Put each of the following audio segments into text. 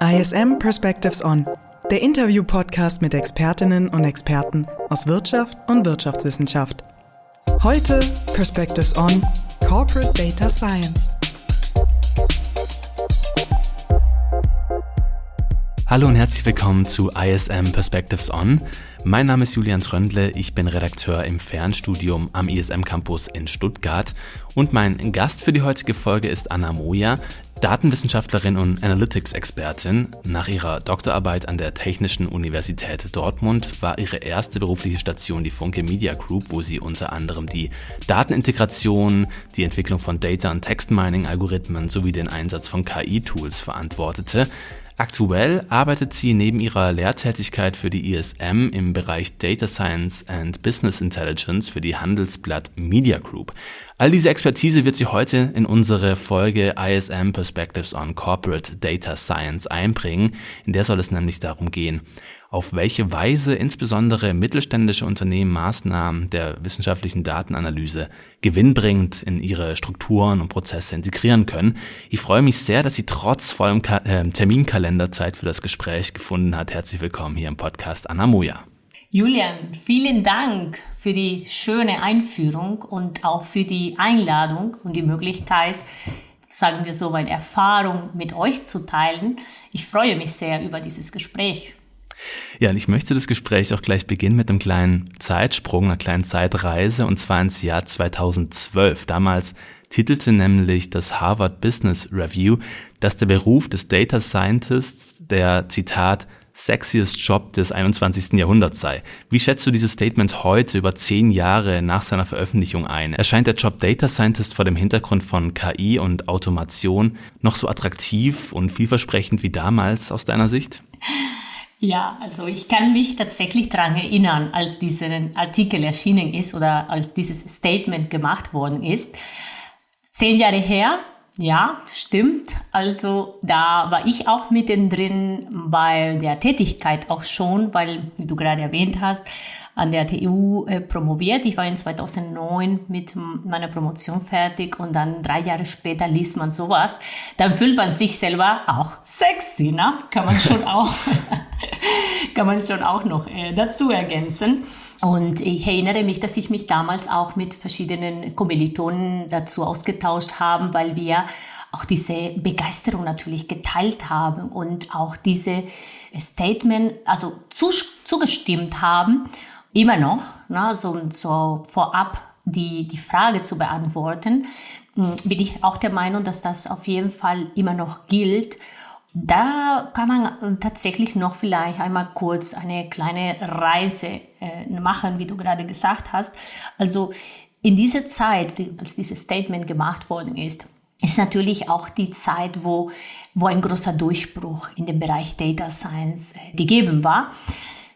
ISM Perspectives On, der Interview-Podcast mit Expertinnen und Experten aus Wirtschaft und Wirtschaftswissenschaft. Heute Perspectives On Corporate Data Science. Hallo und herzlich willkommen zu ISM Perspectives On. Mein Name ist Julian Tröndle, ich bin Redakteur im Fernstudium am ISM Campus in Stuttgart und mein Gast für die heutige Folge ist Anna Moja, Datenwissenschaftlerin und Analytics-Expertin. Nach ihrer Doktorarbeit an der Technischen Universität Dortmund war ihre erste berufliche Station die Funke Media Group, wo sie unter anderem die Datenintegration, die Entwicklung von Data- und Textmining-Algorithmen sowie den Einsatz von KI-Tools verantwortete. Aktuell arbeitet sie neben ihrer Lehrtätigkeit für die ISM im Bereich Data Science and Business Intelligence für die Handelsblatt Media Group. All diese Expertise wird sie heute in unsere Folge ISM Perspectives on Corporate Data Science einbringen. In der soll es nämlich darum gehen, auf welche Weise insbesondere mittelständische Unternehmen Maßnahmen der wissenschaftlichen Datenanalyse gewinnbringend in ihre Strukturen und Prozesse integrieren können. Ich freue mich sehr, dass sie trotz vollem Ka äh, Terminkalender Zeit für das Gespräch gefunden hat. Herzlich willkommen hier im Podcast Anna Moja. Julian, vielen Dank für die schöne Einführung und auch für die Einladung und die Möglichkeit, sagen wir so, meine Erfahrung mit euch zu teilen. Ich freue mich sehr über dieses Gespräch. Ja, und ich möchte das Gespräch auch gleich beginnen mit einem kleinen Zeitsprung, einer kleinen Zeitreise, und zwar ins Jahr 2012. Damals titelte nämlich das Harvard Business Review, dass der Beruf des Data Scientists der, Zitat, sexiest Job des 21. Jahrhunderts sei. Wie schätzt du dieses Statement heute, über zehn Jahre nach seiner Veröffentlichung ein? Erscheint der Job Data Scientist vor dem Hintergrund von KI und Automation noch so attraktiv und vielversprechend wie damals aus deiner Sicht? Ja, also ich kann mich tatsächlich daran erinnern, als dieser Artikel erschienen ist oder als dieses Statement gemacht worden ist. Zehn Jahre her, ja, stimmt. Also da war ich auch mittendrin bei der Tätigkeit auch schon, weil, wie du gerade erwähnt hast, an der TU äh, promoviert. Ich war in 2009 mit meiner Promotion fertig und dann drei Jahre später liest man sowas. Dann fühlt man sich selber auch sexy, ne? Kann man schon auch, kann man schon auch noch äh, dazu ergänzen. Und ich erinnere mich, dass ich mich damals auch mit verschiedenen Kommilitonen dazu ausgetauscht haben, weil wir auch diese Begeisterung natürlich geteilt haben und auch diese Statement, also zugestimmt haben immer noch, ne, so, so vorab die, die Frage zu beantworten, hm, bin ich auch der Meinung, dass das auf jeden Fall immer noch gilt. Da kann man tatsächlich noch vielleicht einmal kurz eine kleine Reise äh, machen, wie du gerade gesagt hast. Also in dieser Zeit, als dieses Statement gemacht worden ist, ist natürlich auch die Zeit, wo, wo ein großer Durchbruch in dem Bereich Data Science äh, gegeben war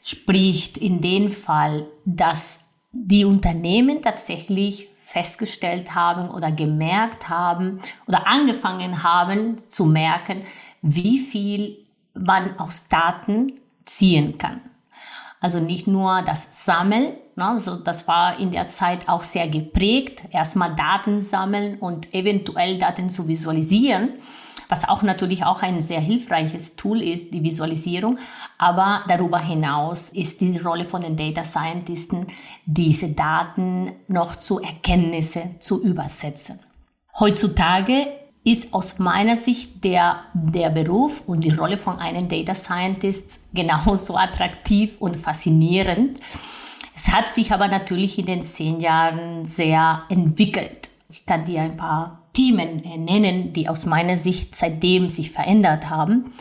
spricht in dem Fall, dass die Unternehmen tatsächlich festgestellt haben oder gemerkt haben oder angefangen haben zu merken, wie viel man aus Daten ziehen kann. Also nicht nur das Sammeln, ne, also das war in der Zeit auch sehr geprägt, erstmal Daten sammeln und eventuell Daten zu visualisieren, was auch natürlich auch ein sehr hilfreiches Tool ist, die Visualisierung. Aber darüber hinaus ist die Rolle von den Data Scientisten, diese Daten noch zu Erkenntnisse zu übersetzen. Heutzutage ist aus meiner Sicht der, der Beruf und die Rolle von einem Data Scientist genauso attraktiv und faszinierend. Es hat sich aber natürlich in den zehn Jahren sehr entwickelt. Ich kann dir ein paar Themen nennen, die aus meiner Sicht seitdem sich verändert haben.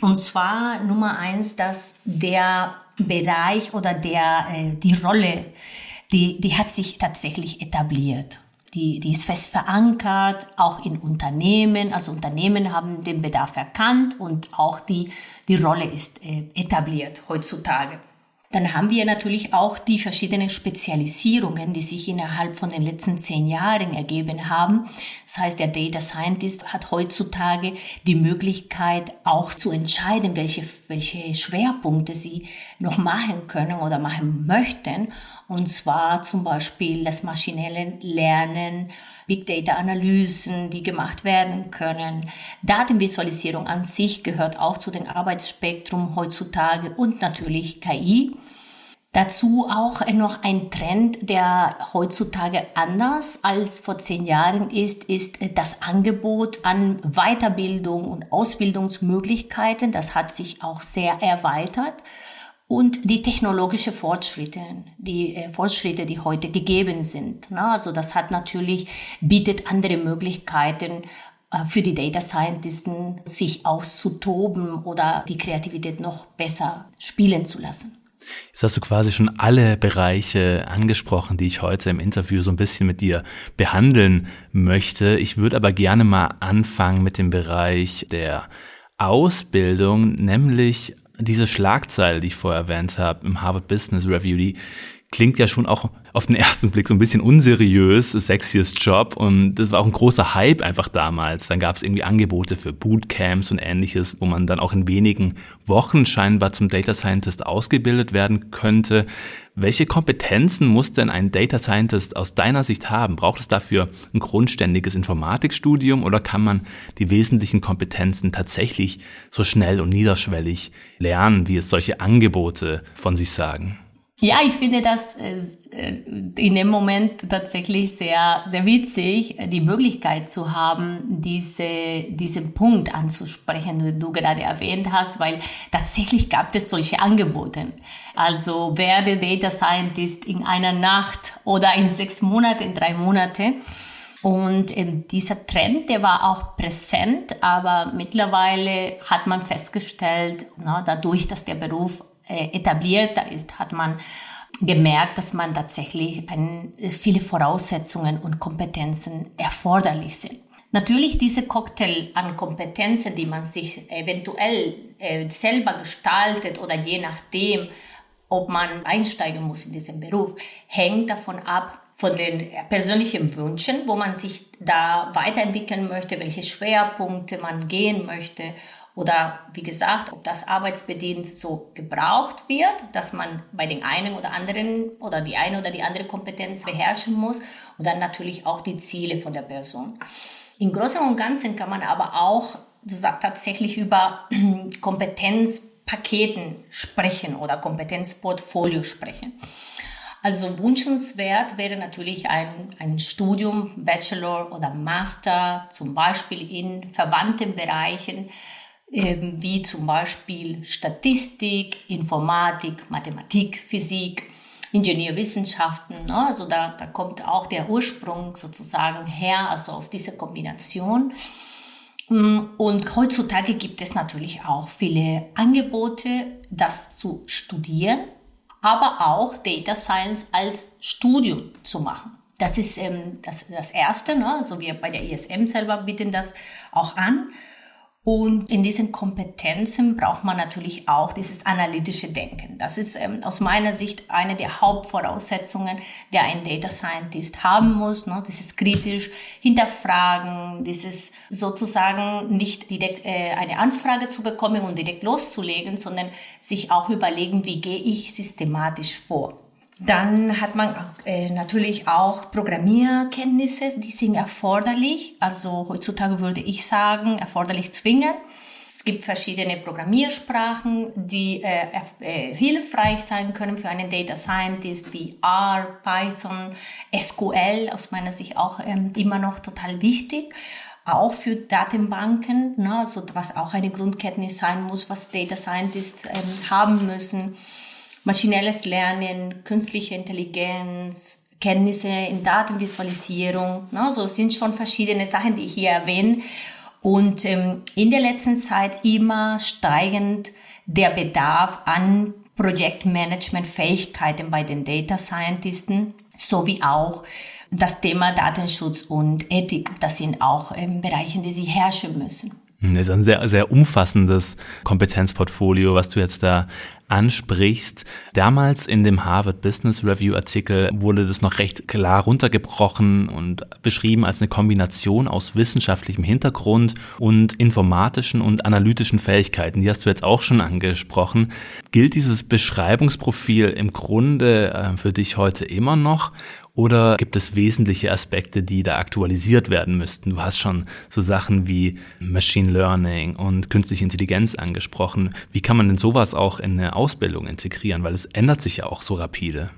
Und zwar Nummer eins, dass der Bereich oder der, äh, die Rolle, die, die hat sich tatsächlich etabliert. Die, die ist fest verankert, auch in Unternehmen. Also Unternehmen haben den Bedarf erkannt und auch die, die Rolle ist äh, etabliert heutzutage. Dann haben wir natürlich auch die verschiedenen Spezialisierungen, die sich innerhalb von den letzten zehn Jahren ergeben haben. Das heißt, der Data Scientist hat heutzutage die Möglichkeit auch zu entscheiden, welche, welche Schwerpunkte sie noch machen können oder machen möchten. Und zwar zum Beispiel das maschinelle Lernen, Big Data Analysen, die gemacht werden können. Datenvisualisierung an sich gehört auch zu dem Arbeitsspektrum heutzutage und natürlich KI. Dazu auch noch ein Trend, der heutzutage anders als vor zehn Jahren ist, ist das Angebot an Weiterbildung und Ausbildungsmöglichkeiten. Das hat sich auch sehr erweitert. Und die technologische Fortschritte, die äh, Fortschritte, die heute gegeben sind. Ne? Also das hat natürlich, bietet andere Möglichkeiten, äh, für die Data Scientisten sich auszutoben oder die Kreativität noch besser spielen zu lassen. Jetzt hast du quasi schon alle Bereiche angesprochen, die ich heute im Interview so ein bisschen mit dir behandeln möchte. Ich würde aber gerne mal anfangen mit dem Bereich der Ausbildung, nämlich diese Schlagzeile, die ich vorher erwähnt habe im Harvard Business Review, die klingt ja schon auch auf den ersten Blick so ein bisschen unseriös, sexiest Job und das war auch ein großer Hype einfach damals. Dann gab es irgendwie Angebote für Bootcamps und ähnliches, wo man dann auch in wenigen Wochen scheinbar zum Data Scientist ausgebildet werden könnte. Welche Kompetenzen muss denn ein Data Scientist aus deiner Sicht haben? Braucht es dafür ein grundständiges Informatikstudium oder kann man die wesentlichen Kompetenzen tatsächlich so schnell und niederschwellig lernen, wie es solche Angebote von sich sagen? Ja, ich finde das äh, in dem Moment tatsächlich sehr, sehr witzig, die Möglichkeit zu haben, diese, diesen Punkt anzusprechen, den du gerade erwähnt hast, weil tatsächlich gab es solche Angebote. Also werde Data Scientist in einer Nacht oder in sechs Monaten, in drei Monate. Und ähm, dieser Trend, der war auch präsent, aber mittlerweile hat man festgestellt, na, dadurch, dass der Beruf äh, etablierter ist, hat man gemerkt, dass man tatsächlich ein, viele Voraussetzungen und Kompetenzen erforderlich sind. Natürlich diese Cocktail an Kompetenzen, die man sich eventuell äh, selber gestaltet oder je nachdem, ob man einsteigen muss in diesen Beruf, hängt davon ab, von den persönlichen Wünschen, wo man sich da weiterentwickeln möchte, welche Schwerpunkte man gehen möchte oder wie gesagt, ob das arbeitsbedingt so gebraucht wird, dass man bei den einen oder anderen oder die eine oder die andere Kompetenz beherrschen muss und dann natürlich auch die Ziele von der Person. Im Großen und Ganzen kann man aber auch tatsächlich über Kompetenzpaketen sprechen oder Kompetenzportfolio sprechen. Also wünschenswert wäre natürlich ein, ein Studium, Bachelor oder Master, zum Beispiel in verwandten Bereichen, wie zum Beispiel Statistik, Informatik, Mathematik, Physik, Ingenieurwissenschaften. Ne? Also da, da kommt auch der Ursprung sozusagen her, also aus dieser Kombination. Mm, und heutzutage gibt es natürlich auch viele Angebote, das zu studieren, aber auch Data Science als Studium zu machen. Das ist ähm, das, das Erste. Ne? Also wir bei der ISM selber bieten das auch an. Und in diesen Kompetenzen braucht man natürlich auch dieses analytische Denken. Das ist ähm, aus meiner Sicht eine der Hauptvoraussetzungen, der ein Data Scientist haben muss. Ne? Dieses kritisch hinterfragen, dieses sozusagen nicht direkt äh, eine Anfrage zu bekommen und direkt loszulegen, sondern sich auch überlegen, wie gehe ich systematisch vor. Dann hat man äh, natürlich auch Programmierkenntnisse, die sind erforderlich. Also heutzutage würde ich sagen, erforderlich zwingend. Es gibt verschiedene Programmiersprachen, die äh, äh, hilfreich sein können für einen Data Scientist wie R, Python, SQL, aus meiner Sicht auch ähm, immer noch total wichtig. Auch für Datenbanken, ne, also was auch eine Grundkenntnis sein muss, was Data Scientists ähm, haben müssen maschinelles Lernen, künstliche Intelligenz, Kenntnisse in Datenvisualisierung. Ne? So sind schon verschiedene Sachen, die ich hier erwähne. Und ähm, in der letzten Zeit immer steigend der Bedarf an Projektmanagement-Fähigkeiten bei den Data Scientisten, sowie auch das Thema Datenschutz und Ethik. Das sind auch ähm, Bereiche, die sie herrschen müssen. Das ist ein sehr, sehr umfassendes Kompetenzportfolio, was du jetzt da ansprichst. Damals in dem Harvard Business Review Artikel wurde das noch recht klar runtergebrochen und beschrieben als eine Kombination aus wissenschaftlichem Hintergrund und informatischen und analytischen Fähigkeiten. Die hast du jetzt auch schon angesprochen. Gilt dieses Beschreibungsprofil im Grunde äh, für dich heute immer noch oder gibt es wesentliche Aspekte, die da aktualisiert werden müssten? Du hast schon so Sachen wie Machine Learning und künstliche Intelligenz angesprochen. Wie kann man denn sowas auch in eine Ausbildung integrieren? Weil es ändert sich ja auch so rapide.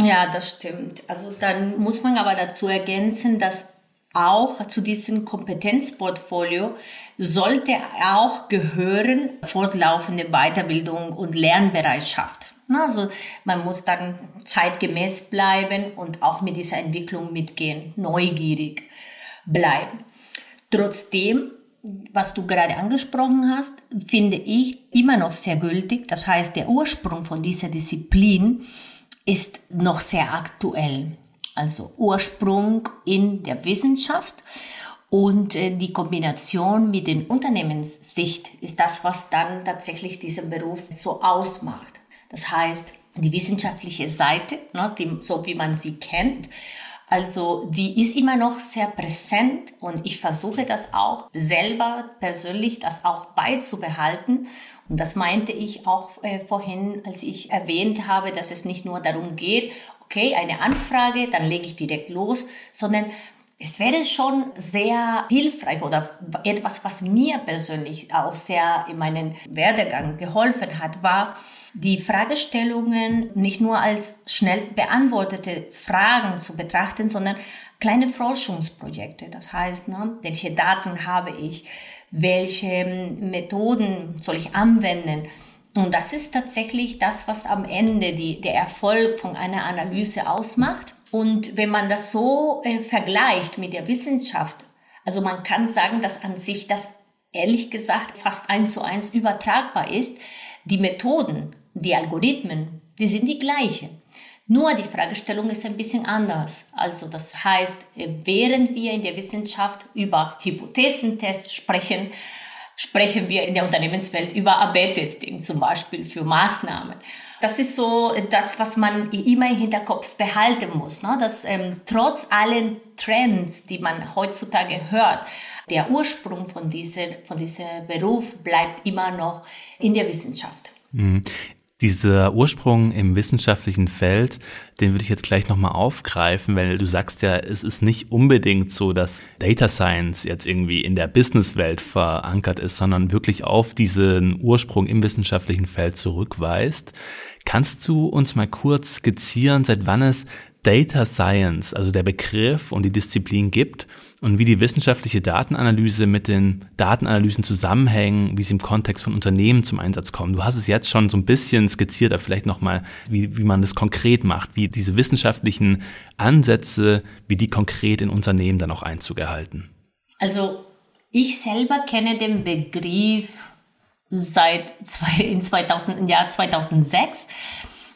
Ja, das stimmt. Also dann muss man aber dazu ergänzen, dass auch zu diesem Kompetenzportfolio sollte auch gehören fortlaufende Weiterbildung und Lernbereitschaft. Also man muss dann zeitgemäß bleiben und auch mit dieser Entwicklung mitgehen, neugierig bleiben. Trotzdem, was du gerade angesprochen hast, finde ich immer noch sehr gültig. Das heißt, der Ursprung von dieser Disziplin ist noch sehr aktuell. Also Ursprung in der Wissenschaft und äh, die Kombination mit den Unternehmenssicht ist das, was dann tatsächlich diesen Beruf so ausmacht. Das heißt, die wissenschaftliche Seite, ne, die, so wie man sie kennt, also die ist immer noch sehr präsent und ich versuche das auch selber persönlich, das auch beizubehalten. Und das meinte ich auch äh, vorhin, als ich erwähnt habe, dass es nicht nur darum geht, okay, eine Anfrage, dann lege ich direkt los, sondern es wäre schon sehr hilfreich oder etwas, was mir persönlich auch sehr in meinem Werdegang geholfen hat, war, die Fragestellungen nicht nur als schnell beantwortete Fragen zu betrachten, sondern kleine Forschungsprojekte. Das heißt, ne, welche Daten habe ich? Welche Methoden soll ich anwenden? Und das ist tatsächlich das, was am Ende die, der Erfolg von einer Analyse ausmacht. Und wenn man das so äh, vergleicht mit der Wissenschaft, also man kann sagen, dass an sich das ehrlich gesagt fast eins zu eins übertragbar ist. Die Methoden, die Algorithmen, die sind die gleichen. Nur die Fragestellung ist ein bisschen anders. Also das heißt, äh, während wir in der Wissenschaft über Hypothesentests sprechen, sprechen wir in der Unternehmenswelt über AB-Testing zum Beispiel für Maßnahmen. Das ist so das, was man immer im Hinterkopf behalten muss, ne? dass ähm, trotz allen Trends, die man heutzutage hört, der Ursprung von diesem von dieser Beruf bleibt immer noch in der Wissenschaft. Dieser Ursprung im wissenschaftlichen Feld, den würde ich jetzt gleich nochmal aufgreifen, weil du sagst ja, es ist nicht unbedingt so, dass Data Science jetzt irgendwie in der Businesswelt verankert ist, sondern wirklich auf diesen Ursprung im wissenschaftlichen Feld zurückweist. Kannst du uns mal kurz skizzieren, seit wann es Data Science, also der Begriff und die Disziplin gibt und wie die wissenschaftliche Datenanalyse mit den Datenanalysen zusammenhängen, wie sie im Kontext von Unternehmen zum Einsatz kommen. Du hast es jetzt schon so ein bisschen skizziert, aber vielleicht nochmal, wie, wie man das konkret macht, wie diese wissenschaftlichen Ansätze, wie die konkret in Unternehmen dann auch Einzug erhalten. Also ich selber kenne den Begriff seit zwei, in 2000, im Jahr 2006.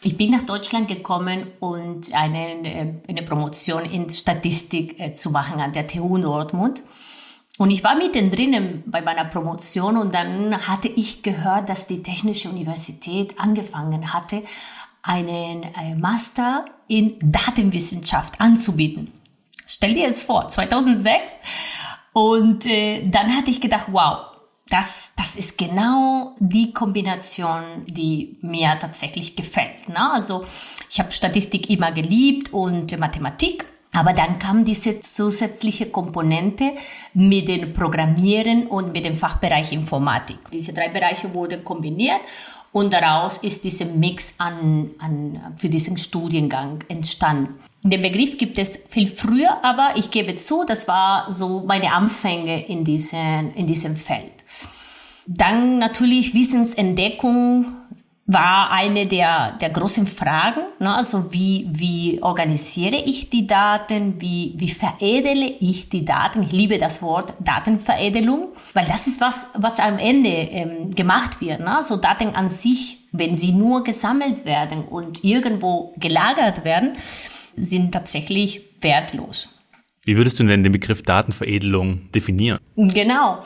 Ich bin nach Deutschland gekommen und eine, äh, eine Promotion in Statistik äh, zu machen an der TU Dortmund. Und ich war mittendrin bei meiner Promotion und dann hatte ich gehört, dass die Technische Universität angefangen hatte, einen äh, Master in Datenwissenschaft anzubieten. Stell dir es vor, 2006. Und äh, dann hatte ich gedacht, wow, das, das ist genau die Kombination, die mir tatsächlich gefällt. Ne? Also ich habe Statistik immer geliebt und Mathematik. Aber dann kam diese zusätzliche Komponente mit dem Programmieren und mit dem Fachbereich Informatik. Diese drei Bereiche wurden kombiniert und daraus ist dieser Mix an, an, für diesen Studiengang entstanden. Den Begriff gibt es viel früher, aber ich gebe zu, das war so meine Anfänge in, diesen, in diesem Feld. Dann natürlich Wissensentdeckung war eine der, der großen Fragen. Ne? Also wie, wie organisiere ich die Daten? Wie, wie veredele ich die Daten? Ich liebe das Wort Datenveredelung, weil das ist was, was am Ende ähm, gemacht wird. Ne? So Daten an sich, wenn sie nur gesammelt werden und irgendwo gelagert werden, sind tatsächlich wertlos. Wie würdest du denn den Begriff Datenveredelung definieren? Genau.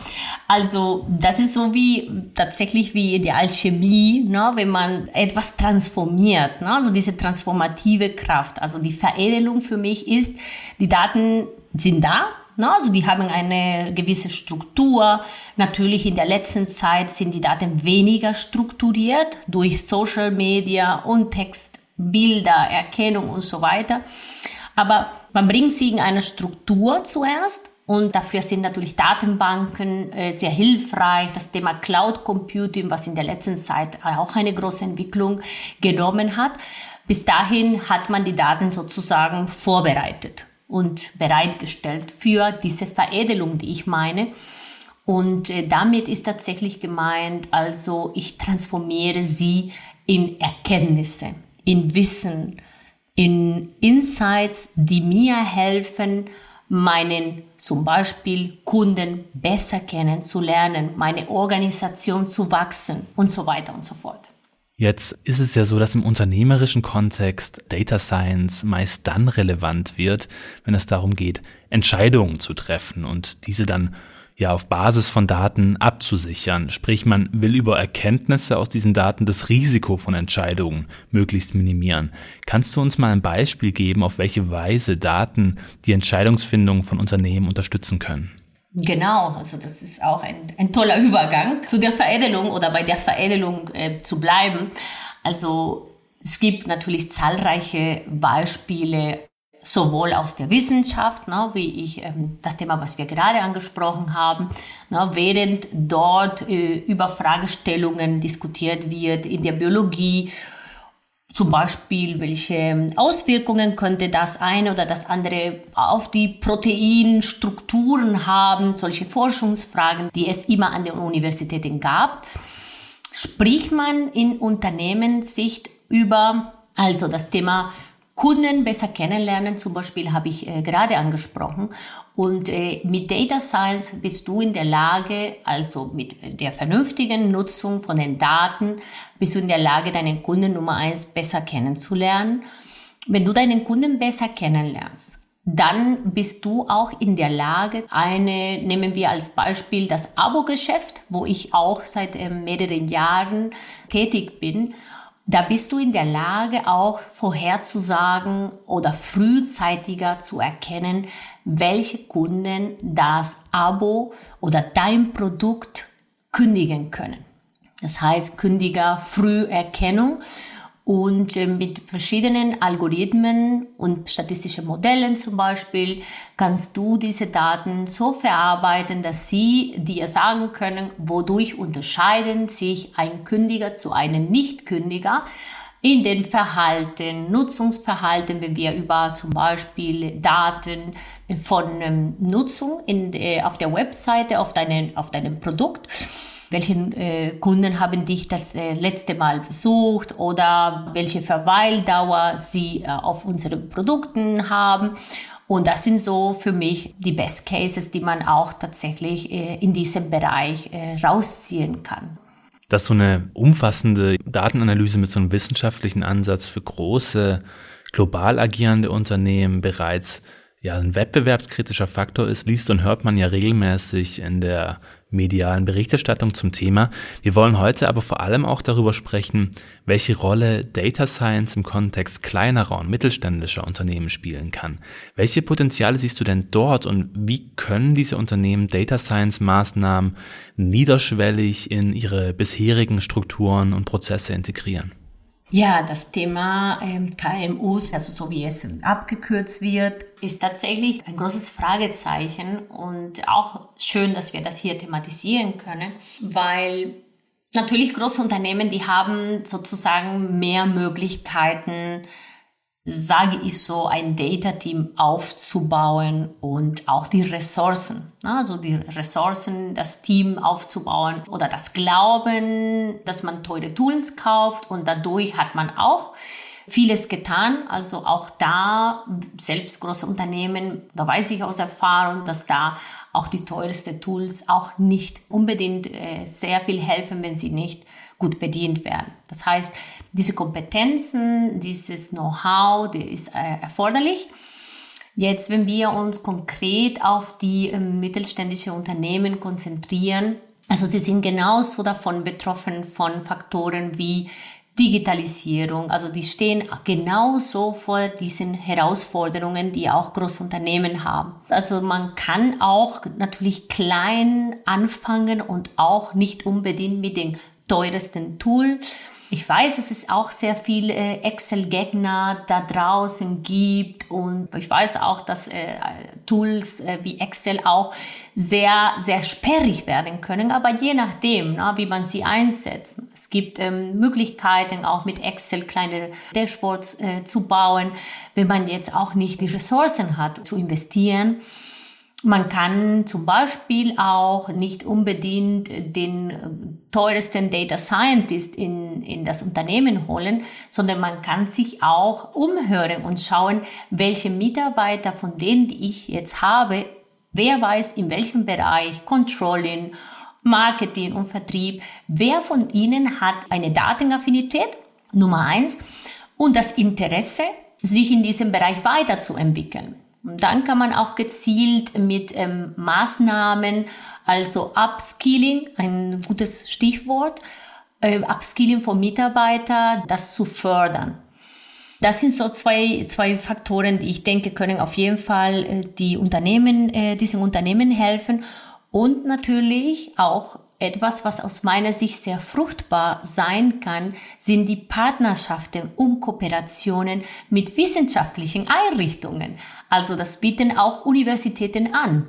Also das ist so wie tatsächlich wie die Alchemie, ne? wenn man etwas transformiert. Ne? Also diese transformative Kraft. Also die Veredelung für mich ist, die Daten sind da. Ne? Also die haben eine gewisse Struktur. Natürlich in der letzten Zeit sind die Daten weniger strukturiert durch Social Media und Text, Bilder, Erkennung und so weiter. Aber man bringt sie in eine Struktur zuerst und dafür sind natürlich Datenbanken äh, sehr hilfreich. Das Thema Cloud Computing, was in der letzten Zeit auch eine große Entwicklung genommen hat. Bis dahin hat man die Daten sozusagen vorbereitet und bereitgestellt für diese Veredelung, die ich meine. Und äh, damit ist tatsächlich gemeint, also ich transformiere sie in Erkenntnisse, in Wissen, in Insights, die mir helfen, meinen zum Beispiel Kunden besser kennenzulernen, meine Organisation zu wachsen und so weiter und so fort. Jetzt ist es ja so, dass im unternehmerischen Kontext Data Science meist dann relevant wird, wenn es darum geht, Entscheidungen zu treffen und diese dann ja auf Basis von Daten abzusichern. Sprich, man will über Erkenntnisse aus diesen Daten das Risiko von Entscheidungen möglichst minimieren. Kannst du uns mal ein Beispiel geben, auf welche Weise Daten die Entscheidungsfindung von Unternehmen unterstützen können? Genau, also das ist auch ein, ein toller Übergang zu der Veredelung oder bei der Veredelung äh, zu bleiben. Also es gibt natürlich zahlreiche Beispiele sowohl aus der Wissenschaft, ne, wie ich ähm, das Thema, was wir gerade angesprochen haben, ne, während dort äh, über Fragestellungen diskutiert wird in der Biologie, zum Beispiel, welche Auswirkungen könnte das eine oder das andere auf die Proteinstrukturen haben, solche Forschungsfragen, die es immer an den Universitäten gab. Spricht man in Unternehmenssicht über also das Thema Kunden besser kennenlernen, zum Beispiel habe ich äh, gerade angesprochen. Und äh, mit Data Science bist du in der Lage, also mit der vernünftigen Nutzung von den Daten, bist du in der Lage, deinen Kunden Nummer eins besser kennenzulernen. Wenn du deinen Kunden besser kennenlernst, dann bist du auch in der Lage, eine, nehmen wir als Beispiel das Abo-Geschäft, wo ich auch seit äh, mehreren Jahren tätig bin. Da bist du in der Lage, auch vorherzusagen oder frühzeitiger zu erkennen, welche Kunden das Abo oder dein Produkt kündigen können. Das heißt, Kündiger Früherkennung und äh, mit verschiedenen Algorithmen und statistischen Modellen zum Beispiel kannst du diese Daten so verarbeiten, dass sie dir sagen können, wodurch unterscheiden sich ein Kündiger zu einem Nichtkündiger in den Verhalten, Nutzungsverhalten, wenn wir über zum Beispiel Daten von ähm, Nutzung in, äh, auf der Webseite, auf, deinen, auf deinem Produkt welchen äh, Kunden haben dich das äh, letzte Mal besucht oder welche Verweildauer sie äh, auf unseren Produkten haben. Und das sind so für mich die Best Cases, die man auch tatsächlich äh, in diesem Bereich äh, rausziehen kann. Dass so eine umfassende Datenanalyse mit so einem wissenschaftlichen Ansatz für große, global agierende Unternehmen bereits ja, ein wettbewerbskritischer Faktor ist, liest und hört man ja regelmäßig in der medialen Berichterstattung zum Thema. Wir wollen heute aber vor allem auch darüber sprechen, welche Rolle Data Science im Kontext kleinerer und mittelständischer Unternehmen spielen kann. Welche Potenziale siehst du denn dort und wie können diese Unternehmen Data Science Maßnahmen niederschwellig in ihre bisherigen Strukturen und Prozesse integrieren? Ja, das Thema ähm, KMUs, also so wie es abgekürzt wird, ist tatsächlich ein großes Fragezeichen und auch schön, dass wir das hier thematisieren können, weil natürlich große Unternehmen, die haben sozusagen mehr Möglichkeiten, sage ich so, ein Data-Team aufzubauen und auch die Ressourcen, also die Ressourcen, das Team aufzubauen oder das Glauben, dass man teure Tools kauft und dadurch hat man auch vieles getan. Also auch da, selbst große Unternehmen, da weiß ich aus Erfahrung, dass da auch die teuersten Tools auch nicht unbedingt äh, sehr viel helfen, wenn sie nicht gut bedient werden. Das heißt, diese Kompetenzen, dieses Know-how, die ist äh, erforderlich. Jetzt, wenn wir uns konkret auf die äh, mittelständische Unternehmen konzentrieren, also sie sind genauso davon betroffen von Faktoren wie Digitalisierung. Also die stehen genauso vor diesen Herausforderungen, die auch Großunternehmen haben. Also man kann auch natürlich klein anfangen und auch nicht unbedingt mit dem teuersten Tool. Ich weiß, dass es auch sehr viele äh, Excel-Gegner da draußen gibt und ich weiß auch, dass äh, Tools äh, wie Excel auch sehr, sehr sperrig werden können, aber je nachdem, na, wie man sie einsetzt. Es gibt ähm, Möglichkeiten, auch mit Excel kleine Dashboards zu bauen, wenn man jetzt auch nicht die Ressourcen hat, zu investieren. Man kann zum Beispiel auch nicht unbedingt den teuersten Data Scientist in, in das Unternehmen holen, sondern man kann sich auch umhören und schauen, welche Mitarbeiter von denen, die ich jetzt habe, wer weiß in welchem Bereich, Controlling, Marketing und Vertrieb, wer von ihnen hat eine Datenaffinität, Nummer eins, und das Interesse, sich in diesem Bereich weiterzuentwickeln. Dann kann man auch gezielt mit ähm, Maßnahmen, also Upskilling, ein gutes Stichwort, äh, Upskilling von Mitarbeitern, das zu fördern. Das sind so zwei, zwei Faktoren, die ich denke, können auf jeden Fall äh, die Unternehmen, äh, diesen Unternehmen helfen und natürlich auch etwas, was aus meiner Sicht sehr fruchtbar sein kann, sind die Partnerschaften und Kooperationen mit wissenschaftlichen Einrichtungen. Also das bieten auch Universitäten an.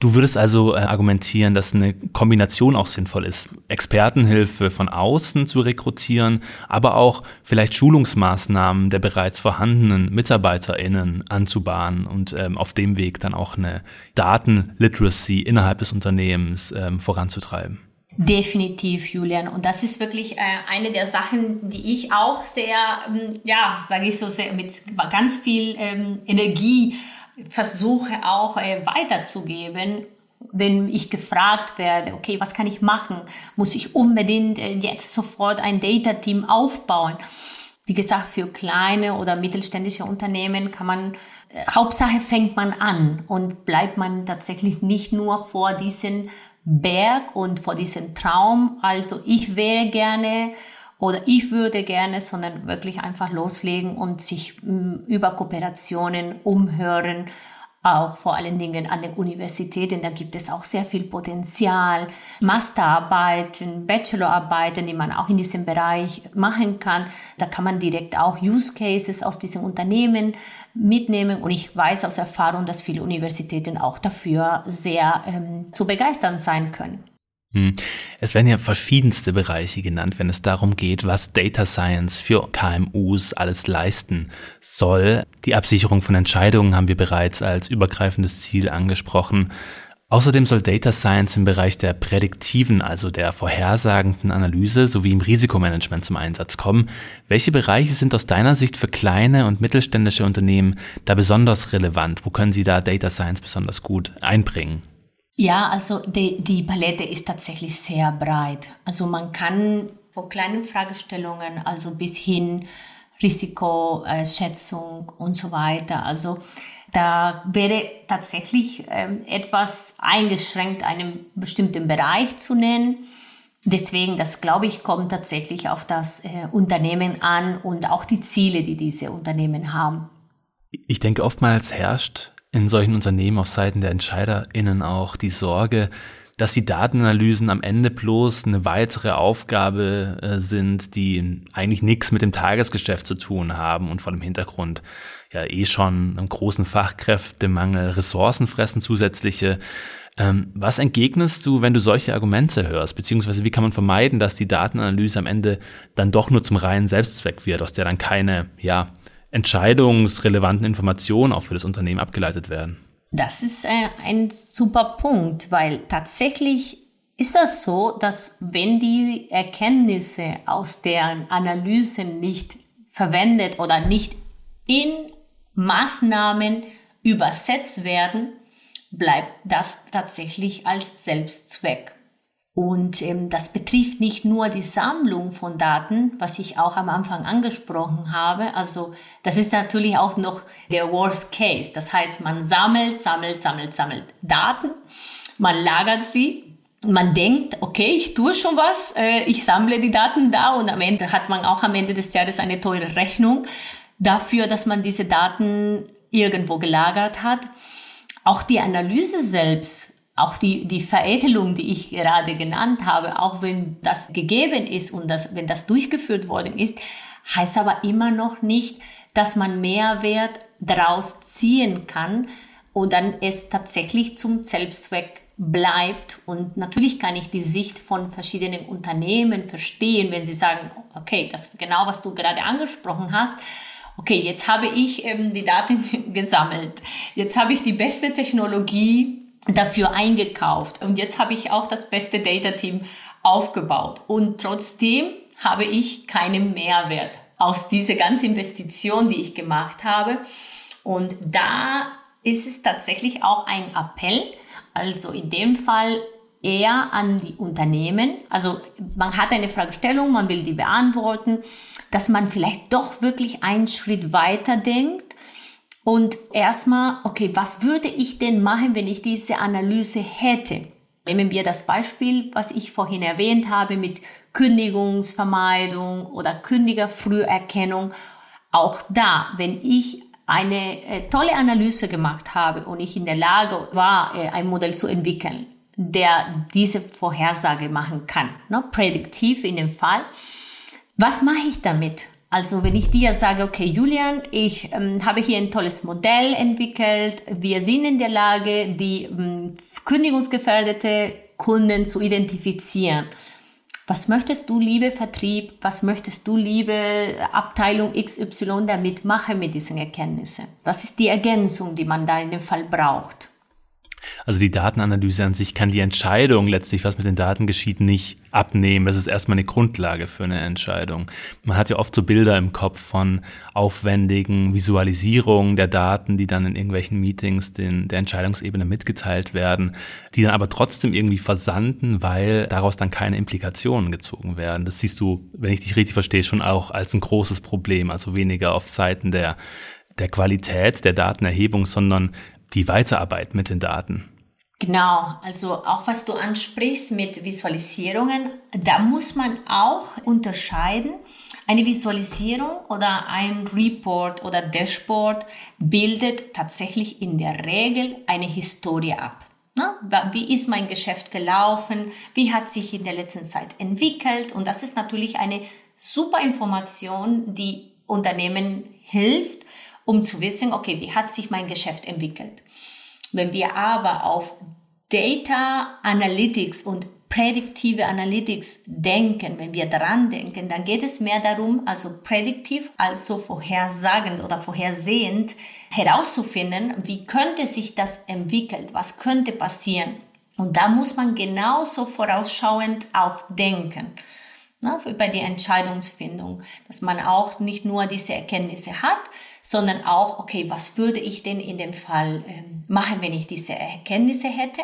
Du würdest also äh, argumentieren, dass eine Kombination auch sinnvoll ist. Expertenhilfe von außen zu rekrutieren, aber auch vielleicht Schulungsmaßnahmen der bereits vorhandenen MitarbeiterInnen anzubahnen und ähm, auf dem Weg dann auch eine Datenliteracy innerhalb des Unternehmens ähm, voranzutreiben. Definitiv, Julian. Und das ist wirklich äh, eine der Sachen, die ich auch sehr, ähm, ja, sage ich so, sehr mit ganz viel ähm, Energie versuche auch äh, weiterzugeben, wenn ich gefragt werde, okay, was kann ich machen? Muss ich unbedingt äh, jetzt sofort ein Data-Team aufbauen? Wie gesagt, für kleine oder mittelständische Unternehmen kann man, äh, Hauptsache fängt man an und bleibt man tatsächlich nicht nur vor diesen Berg und vor diesem Traum. Also ich wäre gerne oder ich würde gerne, sondern wirklich einfach loslegen und sich mm, über Kooperationen umhören, auch vor allen Dingen an den Universitäten. Da gibt es auch sehr viel Potenzial, Masterarbeiten, Bachelorarbeiten, die man auch in diesem Bereich machen kann. Da kann man direkt auch Use Cases aus diesem Unternehmen mitnehmen. Und ich weiß aus Erfahrung, dass viele Universitäten auch dafür sehr ähm, zu begeistern sein können. Hm. Es werden ja verschiedenste Bereiche genannt, wenn es darum geht, was Data Science für KMUs alles leisten soll. Die Absicherung von Entscheidungen haben wir bereits als übergreifendes Ziel angesprochen. Außerdem soll Data Science im Bereich der prädiktiven, also der vorhersagenden Analyse sowie im Risikomanagement zum Einsatz kommen. Welche Bereiche sind aus deiner Sicht für kleine und mittelständische Unternehmen da besonders relevant? Wo können sie da Data Science besonders gut einbringen? Ja, also die, die Palette ist tatsächlich sehr breit. Also man kann von kleinen Fragestellungen, also bis hin Risikoschätzung und so weiter. Also da wäre tatsächlich ähm, etwas eingeschränkt, einen bestimmten Bereich zu nennen. Deswegen, das glaube ich, kommt tatsächlich auf das äh, Unternehmen an und auch die Ziele, die diese Unternehmen haben. Ich denke, oftmals herrscht in solchen Unternehmen auf Seiten der EntscheiderInnen auch die Sorge, dass die Datenanalysen am Ende bloß eine weitere Aufgabe äh, sind, die eigentlich nichts mit dem Tagesgeschäft zu tun haben und vor dem Hintergrund ja eh schon einem großen Fachkräftemangel, Ressourcen fressen zusätzliche. Ähm, was entgegnest du, wenn du solche Argumente hörst? Beziehungsweise wie kann man vermeiden, dass die Datenanalyse am Ende dann doch nur zum reinen Selbstzweck wird, aus der dann keine, ja, entscheidungsrelevanten Informationen auch für das Unternehmen abgeleitet werden? Das ist äh, ein super Punkt, weil tatsächlich ist das so, dass wenn die Erkenntnisse aus deren Analysen nicht verwendet oder nicht in Maßnahmen übersetzt werden, bleibt das tatsächlich als Selbstzweck. Und ähm, das betrifft nicht nur die Sammlung von Daten, was ich auch am Anfang angesprochen habe. Also das ist natürlich auch noch der Worst Case. Das heißt, man sammelt, sammelt, sammelt, sammelt Daten, man lagert sie, man denkt, okay, ich tue schon was, äh, ich sammle die Daten da und am Ende hat man auch am Ende des Jahres eine teure Rechnung dafür, dass man diese Daten irgendwo gelagert hat. Auch die Analyse selbst auch die, die Veredelung, die ich gerade genannt habe, auch wenn das gegeben ist und das, wenn das durchgeführt worden ist, heißt aber immer noch nicht, dass man Mehrwert daraus ziehen kann und dann es tatsächlich zum Selbstzweck bleibt. Und natürlich kann ich die Sicht von verschiedenen Unternehmen verstehen, wenn sie sagen, okay, das genau, was du gerade angesprochen hast. Okay, jetzt habe ich ähm, die Daten gesammelt. Jetzt habe ich die beste Technologie dafür eingekauft und jetzt habe ich auch das beste Data Team aufgebaut und trotzdem habe ich keinen Mehrwert aus dieser ganzen Investition, die ich gemacht habe. Und da ist es tatsächlich auch ein Appell, also in dem Fall eher an die Unternehmen. Also man hat eine Fragestellung, man will die beantworten, dass man vielleicht doch wirklich einen Schritt weiter denkt und erstmal, okay, was würde ich denn machen, wenn ich diese Analyse hätte? Nehmen wir das Beispiel, was ich vorhin erwähnt habe mit Kündigungsvermeidung oder Kündigerfrüherkennung. Auch da, wenn ich eine äh, tolle Analyse gemacht habe und ich in der Lage war, äh, ein Modell zu entwickeln, der diese Vorhersage machen kann, ne? prädiktiv in dem Fall, was mache ich damit? Also wenn ich dir sage, okay, Julian, ich ähm, habe hier ein tolles Modell entwickelt, wir sind in der Lage, die ähm, kündigungsgefährdete Kunden zu identifizieren. Was möchtest du, liebe Vertrieb, was möchtest du, liebe Abteilung XY damit machen mit diesen Erkenntnissen? Das ist die Ergänzung, die man da in dem Fall braucht. Also die Datenanalyse an sich kann die Entscheidung letztlich, was mit den Daten geschieht, nicht abnehmen. Das ist erstmal eine Grundlage für eine Entscheidung. Man hat ja oft so Bilder im Kopf von aufwendigen Visualisierungen der Daten, die dann in irgendwelchen Meetings den, der Entscheidungsebene mitgeteilt werden, die dann aber trotzdem irgendwie versanden, weil daraus dann keine Implikationen gezogen werden. Das siehst du, wenn ich dich richtig verstehe, schon auch als ein großes Problem, also weniger auf Seiten der der Qualität der Datenerhebung, sondern die Weiterarbeit mit den Daten. Genau, also auch was du ansprichst mit Visualisierungen, da muss man auch unterscheiden. Eine Visualisierung oder ein Report oder Dashboard bildet tatsächlich in der Regel eine Historie ab. Wie ist mein Geschäft gelaufen? Wie hat sich in der letzten Zeit entwickelt? Und das ist natürlich eine super Information, die Unternehmen hilft, um zu wissen, okay, wie hat sich mein Geschäft entwickelt. Wenn wir aber auf Data Analytics und prädiktive Analytics denken, wenn wir daran denken, dann geht es mehr darum, also prädiktiv, also vorhersagend oder vorhersehend herauszufinden, wie könnte sich das entwickeln, was könnte passieren. Und da muss man genauso vorausschauend auch denken. Na, bei der Entscheidungsfindung, dass man auch nicht nur diese Erkenntnisse hat, sondern auch, okay, was würde ich denn in dem Fall ähm, machen, wenn ich diese Erkenntnisse hätte?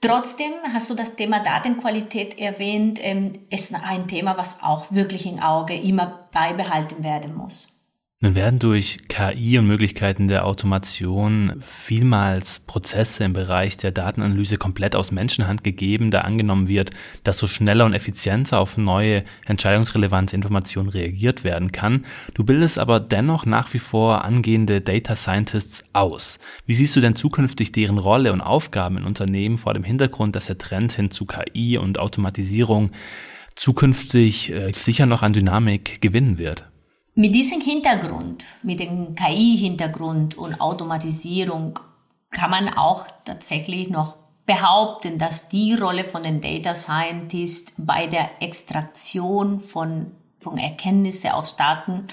Trotzdem hast du das Thema Datenqualität erwähnt, ähm, ist ein Thema, was auch wirklich im Auge immer beibehalten werden muss. Nun werden durch KI und Möglichkeiten der Automation vielmals Prozesse im Bereich der Datenanalyse komplett aus Menschenhand gegeben, da angenommen wird, dass so schneller und effizienter auf neue entscheidungsrelevante Informationen reagiert werden kann. Du bildest aber dennoch nach wie vor angehende Data Scientists aus. Wie siehst du denn zukünftig deren Rolle und Aufgaben in Unternehmen vor dem Hintergrund, dass der Trend hin zu KI und Automatisierung zukünftig äh, sicher noch an Dynamik gewinnen wird? Mit diesem Hintergrund, mit dem KI-Hintergrund und Automatisierung kann man auch tatsächlich noch behaupten, dass die Rolle von den Data Scientist bei der Extraktion von, von Erkenntnissen aus Daten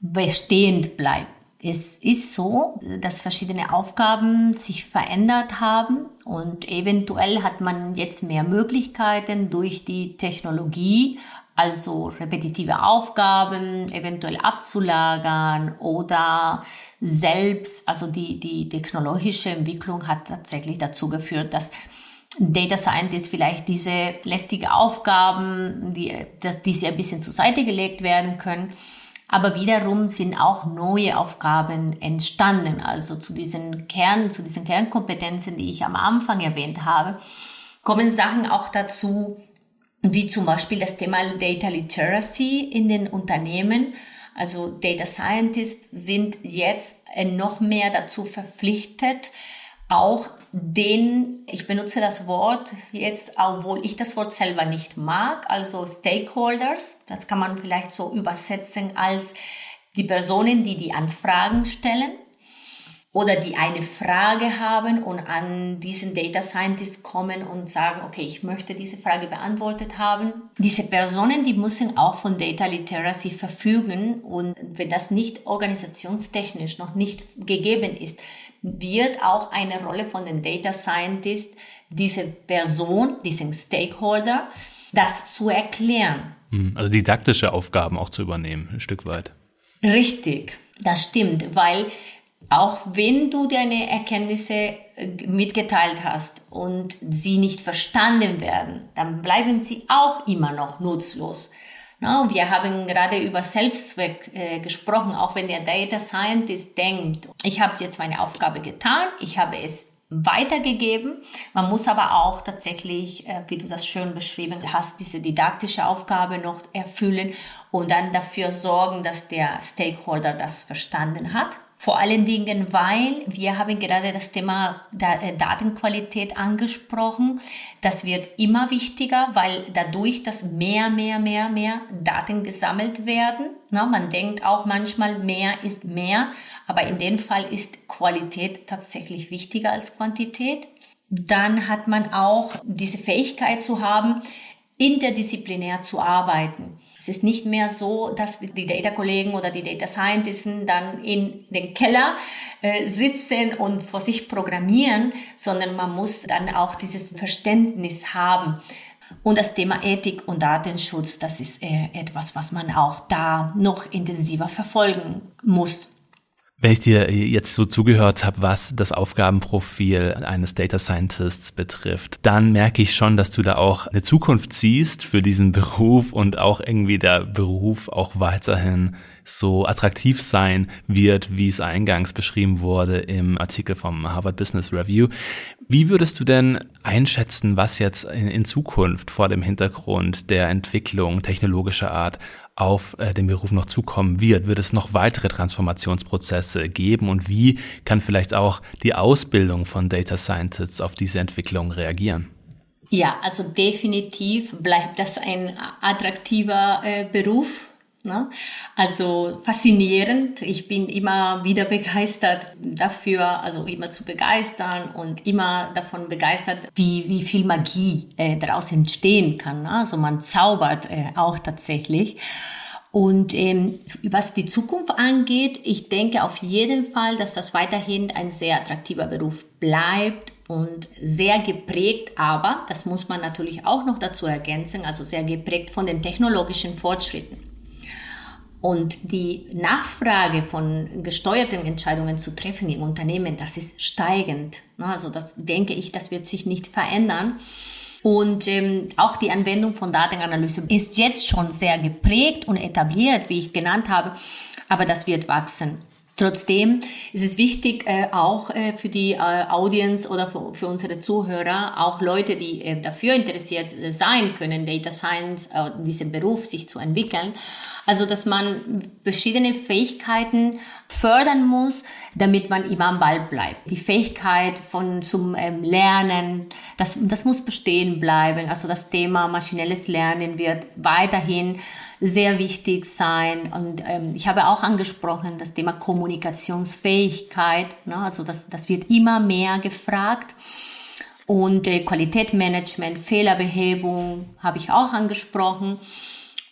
bestehend bleibt. Es ist so, dass verschiedene Aufgaben sich verändert haben und eventuell hat man jetzt mehr Möglichkeiten durch die Technologie also repetitive Aufgaben eventuell abzulagern oder selbst, also die, die technologische Entwicklung hat tatsächlich dazu geführt, dass Data Scientist vielleicht diese lästige Aufgaben, die, die sie ein bisschen zur Seite gelegt werden können. Aber wiederum sind auch neue Aufgaben entstanden. Also zu diesen Kern, zu diesen Kernkompetenzen, die ich am Anfang erwähnt habe, kommen Sachen auch dazu, wie zum Beispiel das Thema Data Literacy in den Unternehmen. Also Data Scientists sind jetzt noch mehr dazu verpflichtet, auch den, ich benutze das Wort jetzt, obwohl ich das Wort selber nicht mag, also Stakeholders, das kann man vielleicht so übersetzen als die Personen, die die Anfragen stellen oder die eine Frage haben und an diesen Data Scientist kommen und sagen, okay, ich möchte diese Frage beantwortet haben. Diese Personen, die müssen auch von Data Literacy verfügen und wenn das nicht organisationstechnisch noch nicht gegeben ist, wird auch eine Rolle von den Data Scientist, diese Person, diesen Stakeholder, das zu erklären. Hm, also didaktische Aufgaben auch zu übernehmen, ein Stück weit. Richtig, das stimmt, weil auch wenn du deine Erkenntnisse äh, mitgeteilt hast und sie nicht verstanden werden, dann bleiben sie auch immer noch nutzlos. No, wir haben gerade über Selbstzweck äh, gesprochen, auch wenn der Data Scientist denkt, ich habe jetzt meine Aufgabe getan, ich habe es weitergegeben. Man muss aber auch tatsächlich, äh, wie du das schön beschrieben hast, diese didaktische Aufgabe noch erfüllen und dann dafür sorgen, dass der Stakeholder das verstanden hat. Vor allen Dingen, weil wir haben gerade das Thema äh, Datenqualität angesprochen. Das wird immer wichtiger, weil dadurch, dass mehr, mehr, mehr, mehr Daten gesammelt werden, na, man denkt auch manchmal, mehr ist mehr, aber in dem Fall ist Qualität tatsächlich wichtiger als Quantität. Dann hat man auch diese Fähigkeit zu haben, interdisziplinär zu arbeiten. Es ist nicht mehr so, dass die Data-Kollegen oder die Data Scientists dann in den Keller äh, sitzen und vor sich programmieren, sondern man muss dann auch dieses Verständnis haben. Und das Thema Ethik und Datenschutz, das ist äh, etwas, was man auch da noch intensiver verfolgen muss. Wenn ich dir jetzt so zugehört habe, was das Aufgabenprofil eines Data Scientists betrifft, dann merke ich schon, dass du da auch eine Zukunft siehst für diesen Beruf und auch irgendwie der Beruf auch weiterhin so attraktiv sein wird, wie es eingangs beschrieben wurde im Artikel vom Harvard Business Review. Wie würdest du denn einschätzen, was jetzt in, in Zukunft vor dem Hintergrund der Entwicklung technologischer Art auf äh, den Beruf noch zukommen wird? Wird es noch weitere Transformationsprozesse geben und wie kann vielleicht auch die Ausbildung von Data Scientists auf diese Entwicklung reagieren? Ja, also definitiv bleibt das ein attraktiver äh, Beruf Ne? Also faszinierend. Ich bin immer wieder begeistert dafür, also immer zu begeistern und immer davon begeistert, wie, wie viel Magie äh, daraus entstehen kann. Ne? Also man zaubert äh, auch tatsächlich. Und ähm, was die Zukunft angeht, ich denke auf jeden Fall, dass das weiterhin ein sehr attraktiver Beruf bleibt und sehr geprägt, aber das muss man natürlich auch noch dazu ergänzen, also sehr geprägt von den technologischen Fortschritten. Und die Nachfrage von gesteuerten Entscheidungen zu treffen im Unternehmen, das ist steigend. Also das denke ich, das wird sich nicht verändern. Und ähm, auch die Anwendung von Datenanalyse ist jetzt schon sehr geprägt und etabliert, wie ich genannt habe, aber das wird wachsen. Trotzdem ist es wichtig, äh, auch äh, für die äh, Audience oder für, für, unsere Zuhörer, auch Leute, die äh, dafür interessiert äh, sein können, Data Science, äh, diesen Beruf sich zu entwickeln, also, dass man verschiedene Fähigkeiten fördern muss, damit man immer am Ball bleibt. Die Fähigkeit von zum ähm, Lernen, das, das muss bestehen bleiben. Also das Thema maschinelles Lernen wird weiterhin sehr wichtig sein. Und ähm, ich habe auch angesprochen, das Thema Kommunikationsfähigkeit. Ne? Also das, das wird immer mehr gefragt. Und äh, Qualitätsmanagement, Fehlerbehebung habe ich auch angesprochen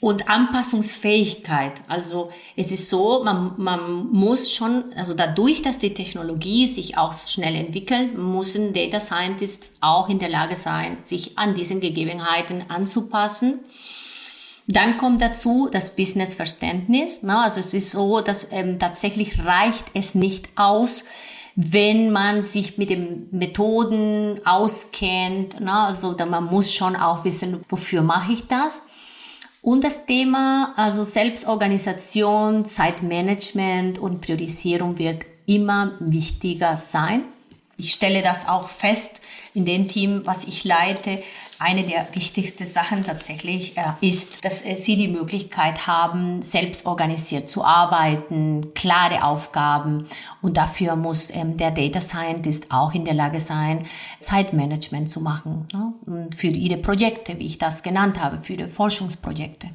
und Anpassungsfähigkeit. Also es ist so, man, man muss schon, also dadurch, dass die Technologie sich auch schnell entwickelt, müssen Data Scientists auch in der Lage sein, sich an diesen Gegebenheiten anzupassen. Dann kommt dazu das Businessverständnis. Ne? Also es ist so, dass ähm, tatsächlich reicht es nicht aus, wenn man sich mit den Methoden auskennt. Ne? Also man muss schon auch wissen, wofür mache ich das. Und das Thema, also Selbstorganisation, Zeitmanagement und Priorisierung wird immer wichtiger sein. Ich stelle das auch fest in dem Team, was ich leite. Eine der wichtigsten Sachen tatsächlich äh, ist, dass äh, sie die Möglichkeit haben, selbst organisiert zu arbeiten, klare Aufgaben. Und dafür muss ähm, der Data Scientist auch in der Lage sein, Zeitmanagement zu machen. Ne? Für ihre Projekte, wie ich das genannt habe, für die Forschungsprojekte.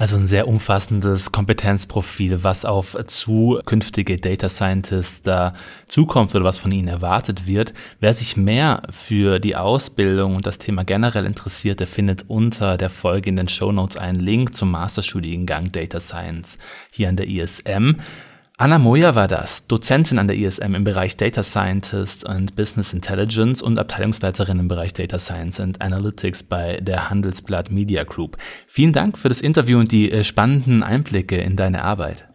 Also ein sehr umfassendes Kompetenzprofil, was auf zukünftige Data Scientists da zukommt oder was von ihnen erwartet wird. Wer sich mehr für die Ausbildung und das Thema generell interessiert, der findet unter der Folge in den Show Notes einen Link zum Masterstudiengang Data Science hier an der ISM. Anna Moyer war das, Dozentin an der ISM im Bereich Data Scientist und Business Intelligence und Abteilungsleiterin im Bereich Data Science and Analytics bei der Handelsblatt Media Group. Vielen Dank für das Interview und die äh, spannenden Einblicke in deine Arbeit.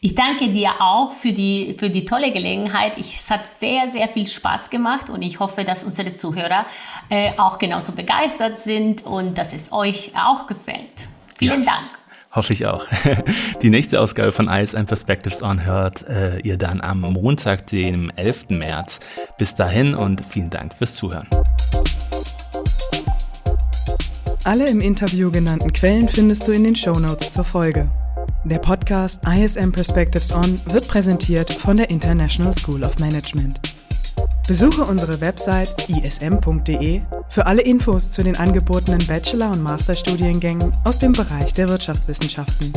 Ich danke dir auch für die, für die tolle Gelegenheit. Ich, es hat sehr, sehr viel Spaß gemacht und ich hoffe, dass unsere Zuhörer äh, auch genauso begeistert sind und dass es euch auch gefällt. Vielen yes. Dank. Hoffe ich auch. Die nächste Ausgabe von ISM Perspectives On hört äh, ihr dann am Montag, dem 11. März. Bis dahin und vielen Dank fürs Zuhören. Alle im Interview genannten Quellen findest du in den Show Notes zur Folge. Der Podcast ISM Perspectives On wird präsentiert von der International School of Management. Besuche unsere Website ism.de für alle Infos zu den angebotenen Bachelor- und Masterstudiengängen aus dem Bereich der Wirtschaftswissenschaften.